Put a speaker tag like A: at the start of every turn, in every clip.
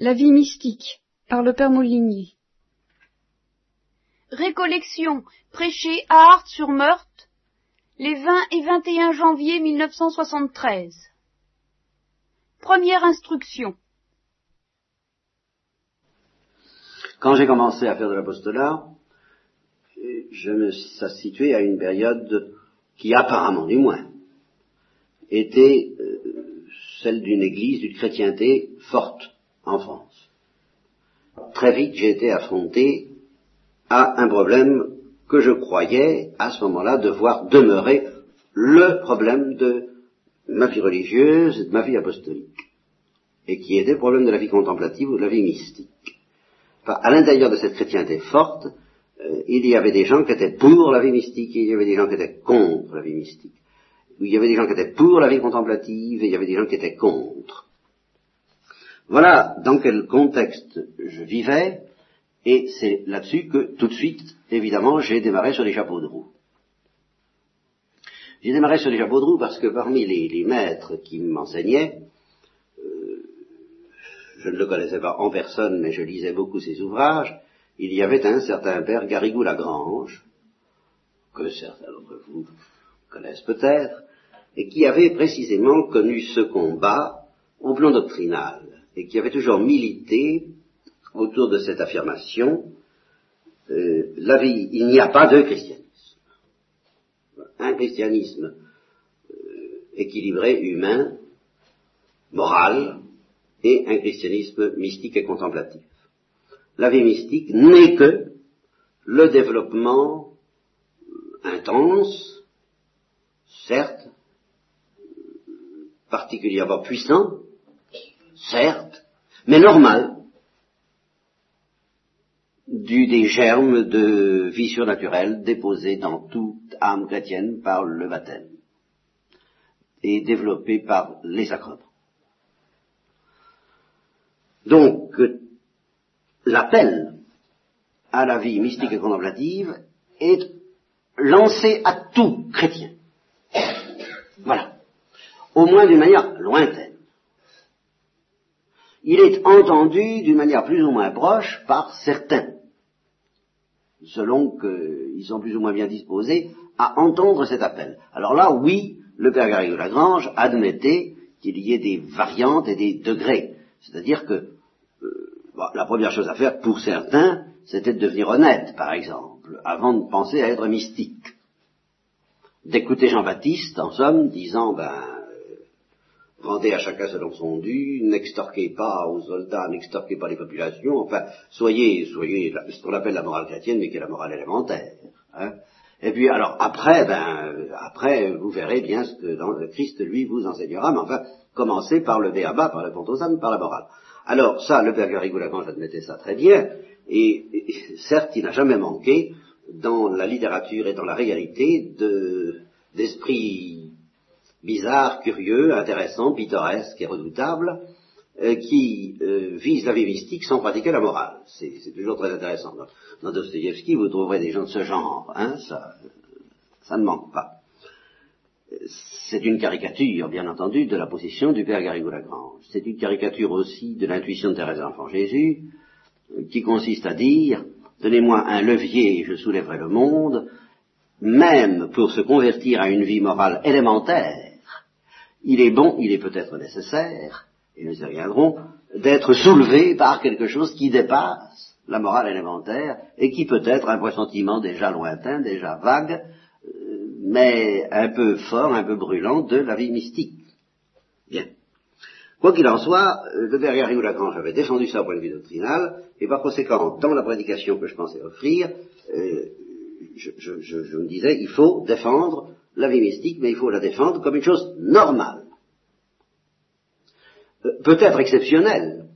A: La vie mystique, par le père Moulinier.
B: Récollection prêchée à Art-sur-Meurthe les 20 et 21 janvier 1973. Première instruction.
C: Quand j'ai commencé à faire de l'apostolat, je me ça se situait à une période qui apparemment, du moins, était euh, celle d'une église, d'une chrétienté forte en France. Très vite, j'ai été affronté à un problème que je croyais à ce moment-là devoir demeurer le problème de ma vie religieuse et de ma vie apostolique, et qui était le problème de la vie contemplative ou de la vie mystique. Enfin, à l'intérieur de cette chrétienté forte, euh, il y avait des gens qui étaient pour la vie mystique et il y avait des gens qui étaient contre la vie mystique. Il y avait des gens qui étaient pour la vie contemplative et il y avait des gens qui étaient contre. Voilà dans quel contexte je vivais, et c'est là-dessus que tout de suite, évidemment, j'ai démarré sur les chapeaux de roue. J'ai démarré sur les chapeaux de roue parce que parmi les, maîtres qui m'enseignaient, euh, je ne le connaissais pas en personne, mais je lisais beaucoup ses ouvrages, il y avait un certain père Garrigou-Lagrange, que certains d'entre vous connaissent peut-être, et qui avait précisément connu ce combat au plan doctrinal, et qui avait toujours milité autour de cette affirmation, euh, la vie, il n'y a pas de christianisme. Un christianisme euh, équilibré, humain, moral, et un christianisme mystique et contemplatif la vie mystique n'est que le développement intense, certes, particulièrement puissant, certes, mais normal, du des germes de vie surnaturelle déposés dans toute âme chrétienne par le baptême et développés par les sacrements. Donc, l'appel à la vie mystique et contemplative est lancé à tout chrétien. Voilà. Au moins d'une manière lointaine. Il est entendu d'une manière plus ou moins proche par certains, selon qu'ils sont plus ou moins bien disposés à entendre cet appel. Alors là, oui, le Père Garrigou Lagrange admettait qu'il y ait des variantes et des degrés. C'est-à-dire que la première chose à faire pour certains, c'était de devenir honnête, par exemple, avant de penser à être mystique. D'écouter Jean-Baptiste, en somme, disant, ben, vendez à chacun selon son dû, n'extorquez pas aux soldats, n'extorquez pas les populations, enfin, soyez, soyez ce qu'on appelle la morale chrétienne, mais qui est la morale élémentaire. Hein. Et puis, alors, après, ben, après, vous verrez bien ce que Christ, lui, vous enseignera, mais enfin, commencez par le béaba, par le pont par la morale. Alors ça, le père Garrigou-Lagrange admettait ça très bien, et, certes, il n'a jamais manqué dans la littérature et dans la réalité d'esprits bizarres, curieux, intéressants, pittoresques et redoutables, euh, qui euh, visent la vie mystique sans pratiquer la morale. C'est toujours très intéressant. Dans, dans vous trouverez des gens de ce genre, hein, ça, ça ne manque pas c'est une caricature, bien entendu, de la position du père Garrigou-Lagrange. C'est une caricature aussi de l'intuition de Thérèse d'Enfant Jésus, qui consiste à dire, donnez-moi un levier et je soulèverai le monde, même pour se convertir à une vie morale élémentaire, il est bon, il est peut-être nécessaire, et nous y reviendrons, d'être soulevé par quelque chose qui dépasse la morale élémentaire et qui peut être un pressentiment déjà lointain, déjà vague, mais un peu fort, un peu brûlant de la vie mystique. Bien. Quoi qu'il en soit, euh, le père Garrigou Lagrange avait défendu ça au point de vue doctrinal, et par conséquent, dans la prédication que je pensais offrir, euh, je, me disais, il faut défendre la vie mystique, mais il faut la défendre comme une chose normale. Euh, peut-être exceptionnelle,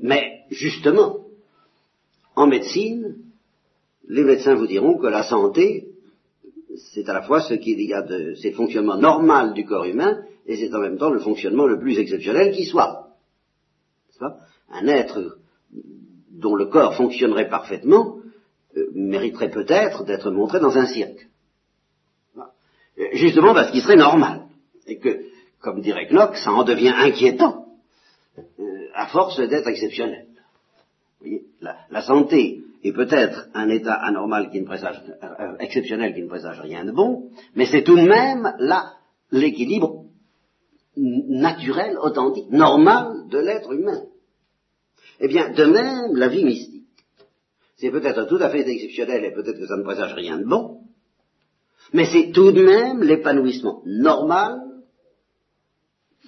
C: mais justement, en médecine, les médecins vous diront que la santé, c'est à la fois ce qu'il y a de, c'est le fonctionnement normal du corps humain, et c'est en même temps le fonctionnement le plus exceptionnel qui soit. Un être dont le corps fonctionnerait parfaitement euh, mériterait peut-être d'être montré dans un cirque. Justement parce qu'il serait normal. Et que, comme dirait Knock, ça en devient inquiétant euh, à force d'être la, la santé est peut-être un état anormal qui ne présage, euh, exceptionnel qui ne présage rien de bon, mais c'est tout de même là l'équilibre naturel, authentique, normal de l'être humain. Eh bien, de même, la vie mystique, c'est peut-être tout à fait exceptionnel et peut-être que ça ne présage rien de bon, mais c'est tout de même l'épanouissement normal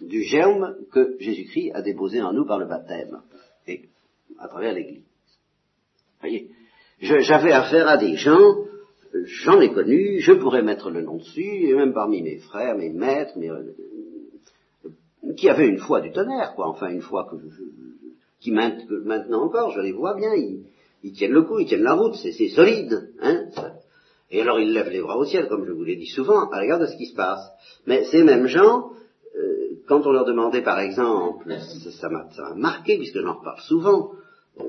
C: du germe que Jésus-Christ a déposé en nous par le baptême et à travers l'Église. Voyez, j'avais affaire à des gens, j'en ai connu, je pourrais mettre le nom dessus, et même parmi mes frères, mes maîtres, mes, qui avaient une foi du tonnerre, quoi, enfin une foi que, qui maintenant encore, je les vois bien, ils, tiennent le coup, ils tiennent la route, c'est solide, hein. Et alors ils lèvent les bras au ciel, comme je vous l'ai dit souvent, à l'égard de ce qui se passe. Mais ces mêmes gens, euh, quand on leur demandait par exemple, ça m'a marqué puisque j'en reparle souvent, euh,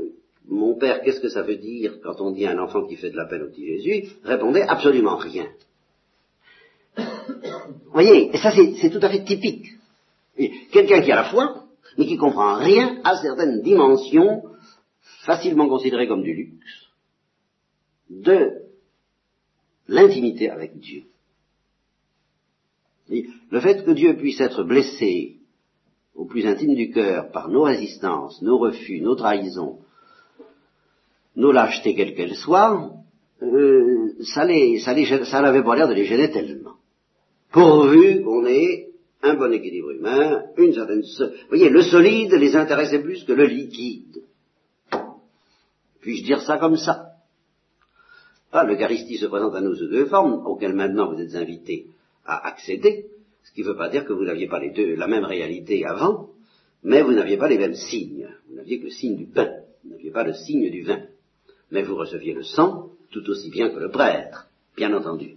C: mon père, qu'est-ce que ça veut dire quand on dit à un enfant qui fait de la peine au petit Jésus répondait absolument rien. Vous voyez, et ça c'est tout à fait typique. Quelqu'un qui a la foi, mais qui comprend rien à certaines dimensions facilement considérées comme du luxe, de l'intimité avec Dieu. Le fait que Dieu puisse être blessé au plus intime du cœur par nos résistances, nos refus, nos trahisons, nos lâchetés quelles qu'elles soient, euh, ça, ça n'avait pas l'air de les gêner tellement. Pourvu qu'on ait un bon équilibre humain, une certaine... Vous voyez, le solide les intéressait plus que le liquide. Puis-je dire ça comme ça? Ah, L'Eucharistie se présente à nous sous deux formes, auxquelles maintenant vous êtes invités à accéder, ce qui ne veut pas dire que vous n'aviez pas les deux, la même réalité avant, mais vous n'aviez pas les mêmes signes. Vous n'aviez que le signe du pain, vous n'aviez pas le signe du vin. Mais vous receviez le sang tout aussi bien que le prêtre, bien entendu.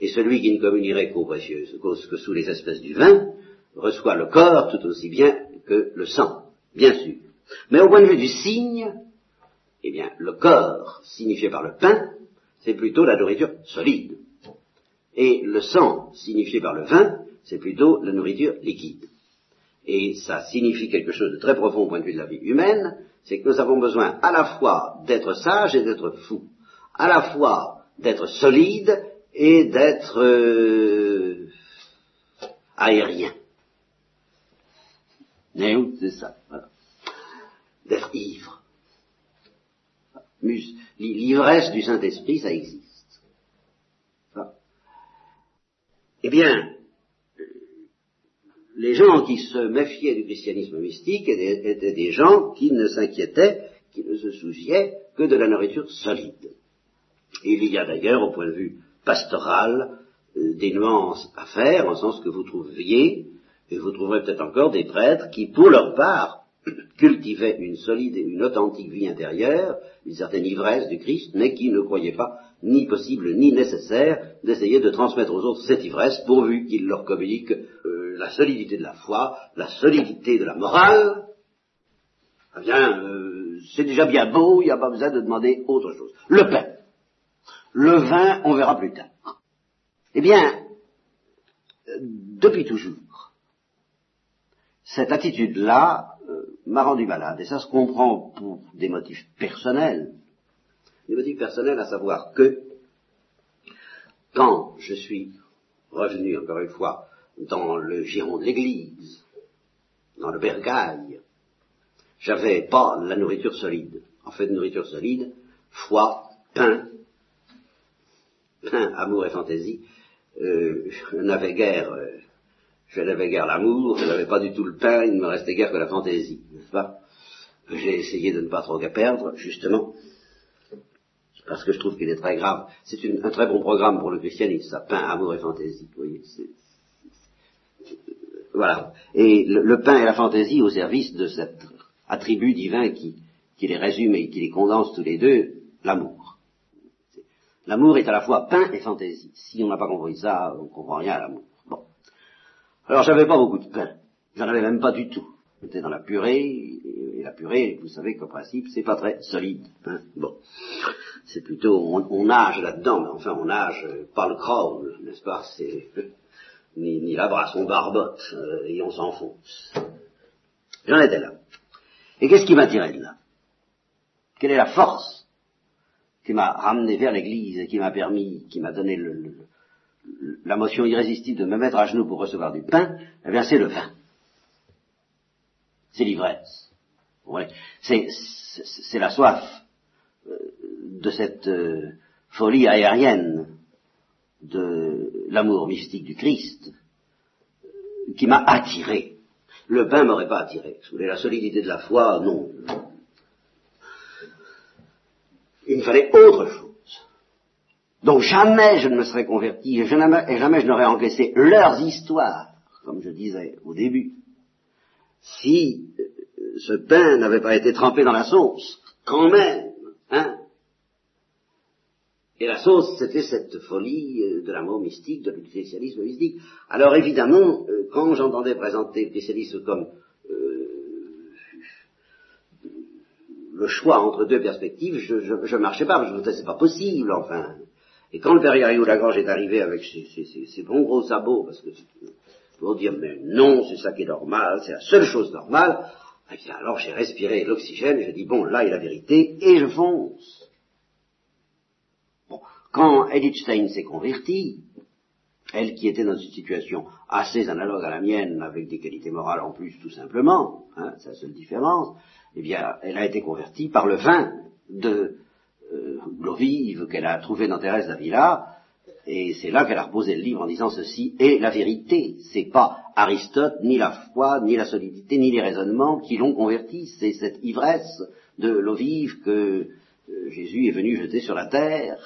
C: Et celui qui ne communierait qu'aux précieuses causes que sous les espèces du vin reçoit le corps tout aussi bien que le sang, bien sûr. Mais au point de vue du signe, eh bien, le corps signifié par le pain c'est plutôt la nourriture solide. Et le sang, signifié par le vin, c'est plutôt la nourriture liquide. Et ça signifie quelque chose de très profond au point de vue de la vie humaine, c'est que nous avons besoin à la fois d'être sages et d'être fous, à la fois d'être solides et d'être euh, aériens. c'est ça, voilà. D'être ivre. L'ivresse du Saint-Esprit, ça existe. Eh bien, les gens qui se méfiaient du christianisme mystique étaient des gens qui ne s'inquiétaient, qui ne se souciaient que de la nourriture solide. il y a d'ailleurs, au point de vue pastoral, euh, des nuances à faire, en sens que vous trouviez, et vous trouverez peut-être encore des prêtres qui, pour leur part, cultivait une solide et une authentique vie intérieure, une certaine ivresse du Christ, mais qui ne croyait pas ni possible ni nécessaire d'essayer de transmettre aux autres cette ivresse, pourvu qu'il leur communique euh, la solidité de la foi, la solidité de la morale. Eh bien, euh, c'est déjà bien beau, il n'y a pas besoin de demander autre chose. Le pain. Le vin, on verra plus tard. Eh bien, depuis toujours, cette attitude-là m'a rendu malade. Et ça se comprend pour des motifs personnels. Des motifs personnels à savoir que quand je suis revenu, encore une fois, dans le giron de l'église, dans le bergail, j'avais pas la nourriture solide. En fait, nourriture solide, foi, pain, pain, amour et fantaisie, euh, je n'avais guère euh, je n'avais guère l'amour, je n'avais pas du tout le pain, il ne me restait guère que la fantaisie, n'est-ce pas? J'ai essayé de ne pas trop perdre, justement, parce que je trouve qu'il est très grave. C'est un très bon programme pour le christianisme, ça, pain, amour et fantaisie, vous voyez. voilà. Et le, pain et la fantaisie au service de cet attribut divin qui, qui les résume et qui les condense tous les deux, l'amour. L'amour est à la fois pain et fantaisie. Si on n'a pas compris ça, on ne comprend rien à l'amour. Alors j'avais pas beaucoup de pain. J'en avais même pas du tout. J'étais dans la purée, et la purée, vous savez qu'au principe, c'est pas très solide. Hein. bon. C'est plutôt, on, nage là-dedans, mais enfin on nage pas le crawl, n'est-ce pas? C'est ni, ni la brasse, on barbote, euh, et on s'enfonce. J'en étais là. Et qu'est-ce qui m'a tiré de là? Quelle est la force qui m'a ramené vers l'Église et qui m'a permis, qui m'a donné le, la motion irrésistible de me mettre à genoux pour recevoir du pain Eh bien, c'est le vin. C'est l'ivresse. C'est la soif euh, de cette euh, folie aérienne de l'amour mystique du Christ euh, qui m'a attiré. Le pain m'aurait pas attiré. Si vous la solidité de la foi, non. Il me fallait autre chose. Donc jamais je ne me serais converti et jamais, je n'aurais encaissé leurs histoires, comme je disais au début, si ce pain n'avait pas été trempé dans la sauce, quand même, hein. Et la sauce, c'était cette folie euh, de l'amour mystique, de l'utilisationnisme mystique. Alors évidemment, euh, quand j'entendais présenter christianisme comme euh, le choix entre deux perspectives, je, je, marchais pas, je me disais c'est pas possible, enfin. Et quand le père Gariou Lagrange est arrivé avec ses, bons gros sabots, parce que pour dire mais non, c'est ça qui est normal, c'est la seule chose normale, eh alors j'ai respiré l'oxygène je dis, bon, là est la vérité, et je fonce. Bon, quand Edith Stein s'est convertie, elle qui était dans une situation assez analogue à la mienne, avec des qualités morales en plus tout simplement, hein, c'est la seule différence, eh bien, elle a été convertie par le vin de euh, l'eau vive qu'elle a trouvé dans Thérèse d'Avila, et c'est là qu'elle a reposé le livre en disant ceci est la vérité. C'est pas Aristote, ni la foi, ni la solidité, ni les raisonnements qui l'ont converti. C'est cette ivresse de l'eau vive que euh, Jésus est venu jeter sur la terre.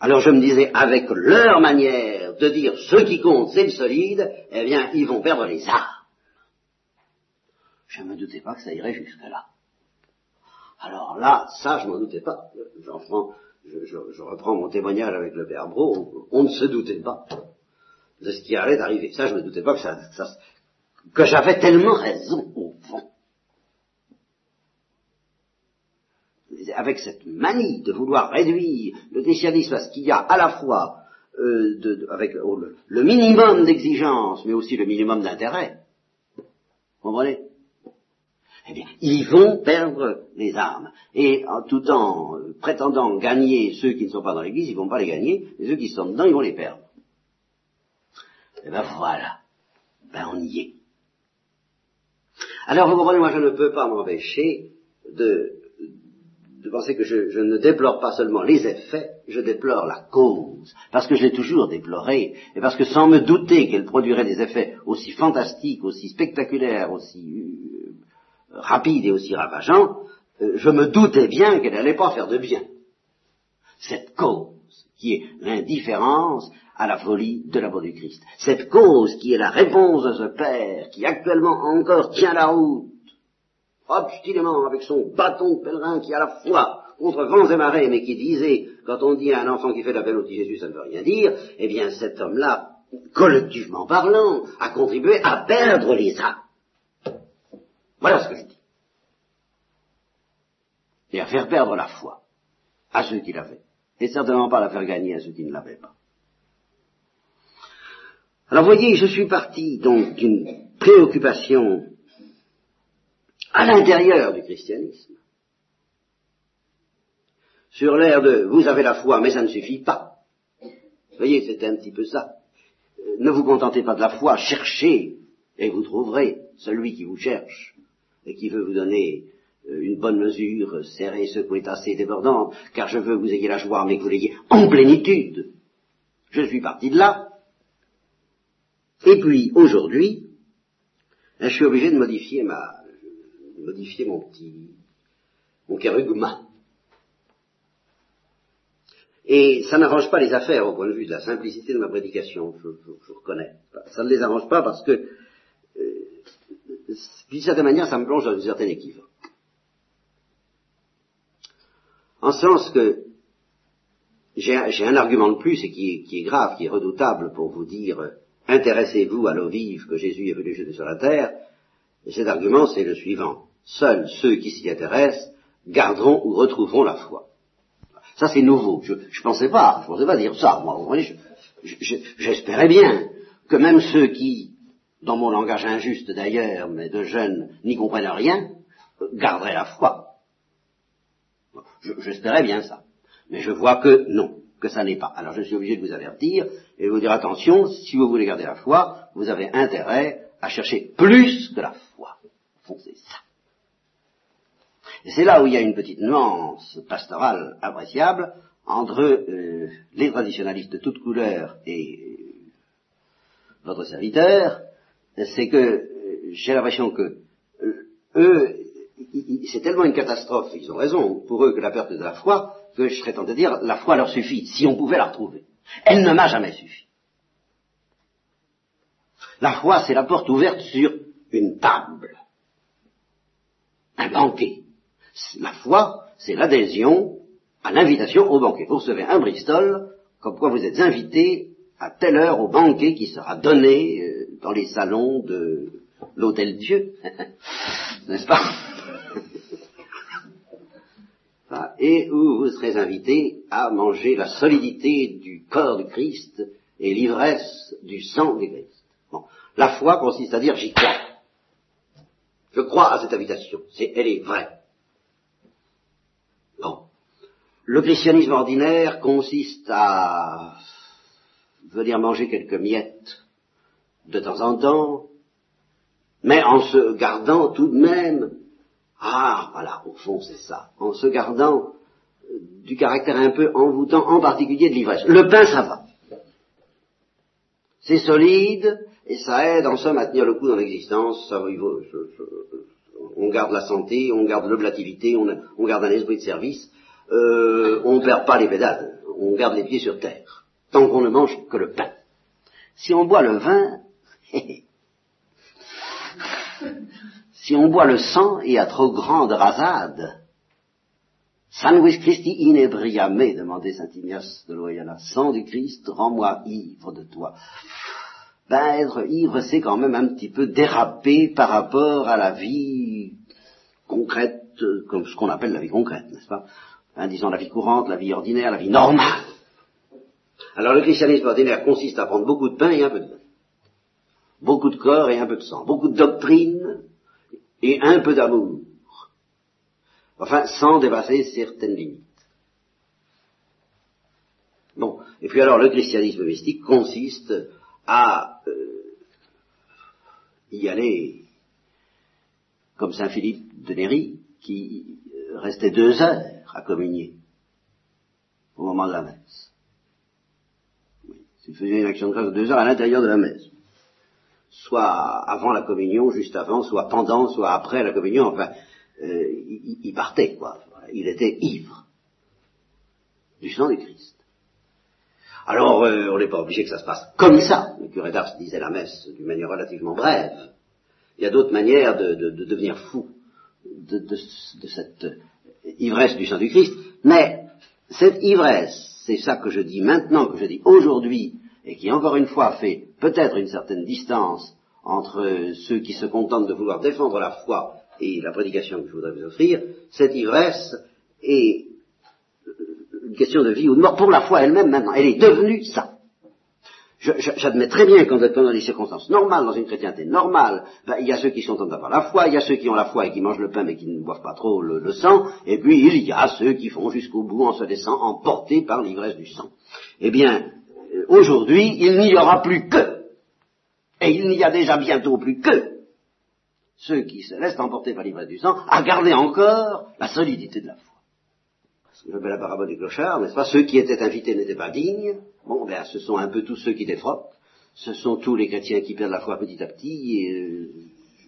C: Alors je me disais, avec leur manière de dire ce qui compte, c'est le solide, eh bien, ils vont perdre les armes. Je ne me doutais pas que ça irait jusque-là. Alors là, ça, je m'en doutais pas. L'enfant je, reprends mon témoignage avec le père Bro, on, ne se doutait pas de ce qui allait arriver. Ça, je ne me doutais pas que, ça, que j'avais tellement raison au fond. Avec cette manie de vouloir réduire le christianisme à ce qu'il y a à la fois euh, avec le minimum d'exigence, mais aussi le minimum d'intérêt. Vous comprenez? Ils vont perdre les armes. Et en tout temps euh, prétendant gagner ceux qui ne sont pas dans l'Église, ils ne vont pas les gagner, et ceux qui sont dedans, ils vont les perdre. Et eh ben voilà. Ben on y est. Alors vous comprenez, moi je ne peux pas m'empêcher de, penser que je, ne déplore pas seulement les effets, je déplore la cause, parce que je l'ai toujours déploré, et parce que sans me douter qu'elle produirait des effets aussi fantastiques, aussi spectaculaires, aussi rapide et aussi ravageant, euh, je me doutais bien qu'elle n'allait pas faire de bien. Cette cause qui est l'indifférence à la folie de l'amour du Christ. Cette cause qui est la réponse de ce Père qui actuellement encore tient la route, obstinément avec son bâton de pèlerin qui à la fois contre vents et marées, mais qui disait, quand on dit à un enfant qui fait l'appel au petit Jésus, ça ne veut rien dire, eh bien cet homme-là, collectivement parlant, a contribué à perdre les âmes. Voilà ce que je dis. Et à faire perdre la foi à ceux qui l'avaient. Et certainement pas la faire gagner à ceux qui ne l'avaient pas. Alors voyez, je suis parti donc d'une préoccupation à l'intérieur du christianisme, sur l'air de vous avez la foi, mais ça ne suffit pas. Vous voyez, c'était un petit peu ça. Ne vous contentez pas de la foi, cherchez et vous trouverez celui qui vous cherche et qui veut vous donner euh, une bonne mesure, serrée, secouée, assez débordante, car je veux que vous ayez la joie, mais que vous l'ayez en plénitude. Je suis parti de là. Et puis, aujourd'hui, je suis obligé de modifier ma, modifier mon petit, mon kérugma. Et ça n'arrange pas les affaires au point de vue de la simplicité de ma prédication, je, je reconnais. Ça ne les arrange pas parce que d'une certaine manière, ça me plonge dans une certaine équivoque. En sens que j'ai un argument de plus et qui est, grave, qui est redoutable pour vous dire intéressez-vous à l'eau vive que Jésus est venu jeter sur la terre. Et cet argument, c'est le suivant. Seuls ceux qui s'y intéressent garderont ou retrouveront la foi. Ça, c'est nouveau. Je ne pensais pas, je pensais pas dire ça. Moi, j'espérais bien que même ceux qui dans mon langage injuste d'ailleurs, mais de jeunes n'y comprennent rien, garderaient la foi. J'espérais bien ça. Mais je vois que non, que ça n'est pas. Alors je suis obligé de vous avertir et de vous dire attention, si vous voulez garder la foi, vous avez intérêt à chercher plus que la foi. C'est ça. Et c'est là où il y a une petite nuance pastorale appréciable entre euh, les traditionalistes de toutes couleurs et votre serviteur, c'est que j'ai l'impression que euh, eux, c'est tellement une catastrophe, ils ont raison, pour eux que la perte de la foi, que je serais tenté de dire, la foi leur suffit, si on pouvait la retrouver. Elle ne m'a jamais suffi. La foi, c'est la porte ouverte sur une table, un banquet. La foi, c'est l'adhésion à l'invitation au banquet. Vous recevez un Bristol, comme quoi vous êtes invité à telle heure au banquet qui sera donné euh, dans les salons de l'hôtel Dieu, n'est-ce pas? Et où vous serez invité à manger la solidité du corps du Christ et l'ivresse du sang du Christ. La foi consiste à dire j'y crois. Je crois à cette invitation. Elle est vraie. Bon. Le christianisme ordinaire consiste à venir manger quelques miettes de temps en temps, mais en se gardant tout de même, ah voilà, au fond c'est ça, en se gardant euh, du caractère un peu envoûtant, en particulier de l'ivresse. Le pain, ça va. C'est solide, et ça aide en somme à tenir le coup dans l'existence. Ça, on garde la santé, on garde l'oblativité, on, garde un esprit de service, euh, on ne perd pas les pédales, on garde les pieds sur terre, tant qu'on ne mange que le pain. Si on boit le vin, si on boit le sang et à trop grande rasade, Sanguis Christi inebriame, demandait Saint Ignace de Loyola, sang du Christ, rends-moi ivre de toi. Ben, être ivre, c'est quand même un petit peu déraper par rapport à la vie concrète, comme ce qu'on appelle la vie concrète, n'est-ce pas? Hein, Disons la vie courante, la vie ordinaire, la vie normale. Alors le christianisme ordinaire consiste à prendre beaucoup de pain et un peu de vin. Beaucoup de corps et un peu de sang. Beaucoup de doctrine et un peu d'amour. Enfin, sans dépasser certaines limites. Bon. Et puis alors, le christianisme mystique consiste à euh, y aller comme Saint Philippe de Néry, qui restait deux heures à communier au moment de la messe. Il faisait une action de grâce de deux heures à l'intérieur de la messe. Soit avant la communion, juste avant, soit pendant, soit après la communion, enfin, euh, il, partait, quoi. Il était ivre du sang du Christ. Alors, euh, on n'est pas obligé que ça se passe comme ça. Le curé d'Ars disait la messe d'une manière relativement brève. Il y a d'autres manières de, devenir fou de, de, cette ivresse du sang du Christ. Mais cette ivresse, c'est ça que je dis maintenant, que je dis aujourd'hui, et qui encore une fois fait peut-être une certaine distance entre ceux qui se contentent de vouloir défendre la foi et la prédication que je voudrais vous offrir, cette ivresse est une question de vie ou de mort pour la foi elle-même maintenant. Elle est devenue ça. J'admets très bien qu'en dans des circonstances normales, dans une chrétienté normale, ben, il y a ceux qui sont en d'avoir la foi, il y a ceux qui ont la foi et qui mangent le pain mais qui ne boivent pas trop le, sang, et puis il y a ceux qui font jusqu'au bout en se laissant emporter par l'ivresse du sang. Eh bien, euh, aujourd'hui, il n'y aura plus que, et il n'y a déjà bientôt plus que, ceux qui se laissent emporter par l'ivresse du sang, à garder encore la solidité de la foi ce que la parabole des clochards, n'est-ce pas? Ceux qui étaient invités n'étaient pas dignes. Bon, ben, ce sont un peu tous ceux qui défroquent. Ce sont tous les chrétiens qui perdent la foi petit à petit, et euh,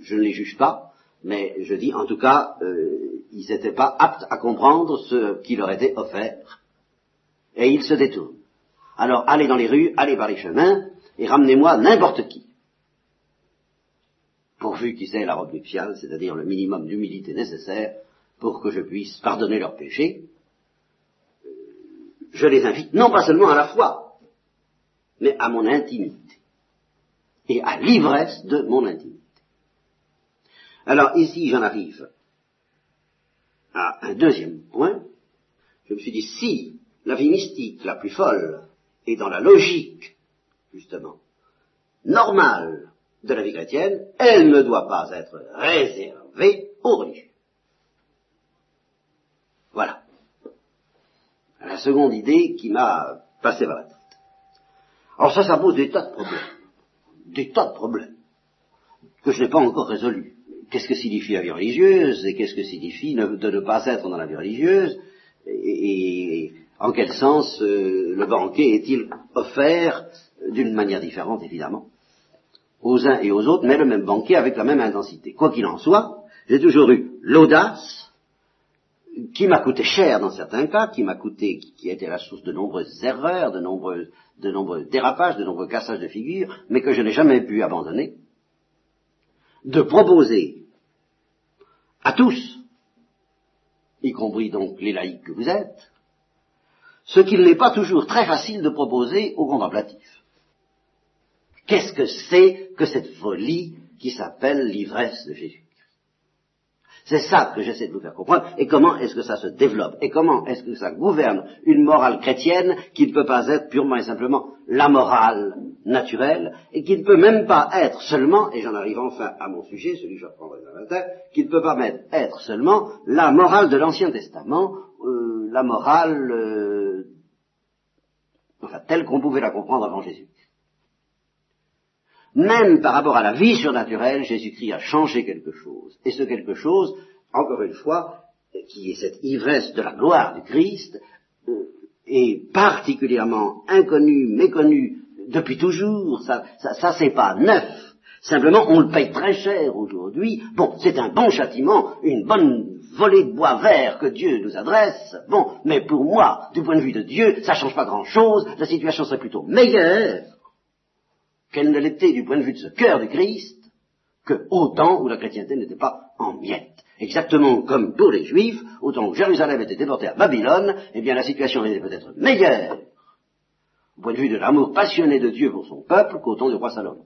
C: je ne les juge pas, mais je dis, en tout cas, euh, ils n'étaient pas aptes à comprendre ce qui leur était offert. Et ils se détournent. Alors, allez dans les rues, allez par les chemins, et ramenez-moi n'importe qui. Pourvu qu'ils aient la robe nuptiale, c'est-à-dire le minimum d'humilité nécessaire pour que je puisse pardonner leurs péchés, je les invite non pas seulement à la foi, mais à mon intimité et à l'ivresse de mon intimité. Alors ici, j'en arrive à un deuxième point. Je me suis dit, si la vie mystique la plus folle est dans la logique, justement, normale de la vie chrétienne, elle ne doit pas être réservée aux religieux. Voilà. La seconde idée qui m'a passé par la tête. Alors ça, ça pose des tas de problèmes. Des tas de problèmes que je n'ai pas encore résolus. Qu'est-ce que signifie la vie religieuse et qu'est-ce que signifie de ne pas être dans la vie religieuse et, en quel sens euh, le banquet est-il offert d'une manière différente évidemment aux uns et aux autres, mais le même banquet avec la même intensité. Quoi qu'il en soit, j'ai toujours eu l'audace qui m'a coûté cher dans certains cas, qui m'a coûté, qui a été la source de nombreuses erreurs, de nombreux, de nombreux dérapages, de nombreux cassages de figures, mais que je n'ai jamais pu abandonner, de proposer à tous, y compris donc les laïcs que vous êtes, ce qu'il n'est pas toujours très facile de proposer aux contemplatifs. Qu'est-ce que c'est que cette folie qui s'appelle l'ivresse de Jésus? C'est ça que j'essaie de vous faire comprendre. Et comment est-ce que ça se développe Et comment est-ce que ça gouverne une morale chrétienne qui ne peut pas être purement et simplement la morale naturelle et qui ne peut même pas être seulement, et j'en arrive enfin à mon sujet, celui que je reprendrai demain matin, qui ne peut pas être seulement la morale de l'Ancien Testament, euh, la morale euh, enfin, telle qu'on pouvait la comprendre avant Jésus. Même par rapport à la vie surnaturelle, Jésus-Christ a changé quelque chose. Et ce quelque chose, encore une fois, qui est cette ivresse de la gloire du Christ, euh, est particulièrement inconnu, méconnu depuis toujours. Ça, ça, c'est pas neuf. Simplement, on le paye très cher aujourd'hui. Bon, c'est un bon châtiment, une bonne volée de bois vert que Dieu nous adresse. Bon, mais pour moi, du point de vue de Dieu, ça change pas grand-chose. La situation serait plutôt meilleure qu'elle ne l'était du point de vue de ce cœur du Christ, que au temps où la chrétienté n'était pas en miettes. Exactement comme pour les Juifs, au temps où Jérusalem était déportée à Babylone, eh bien la situation était peut-être meilleure, au point de vue de l'amour passionné de Dieu pour son peuple, qu'au temps du roi Salomon.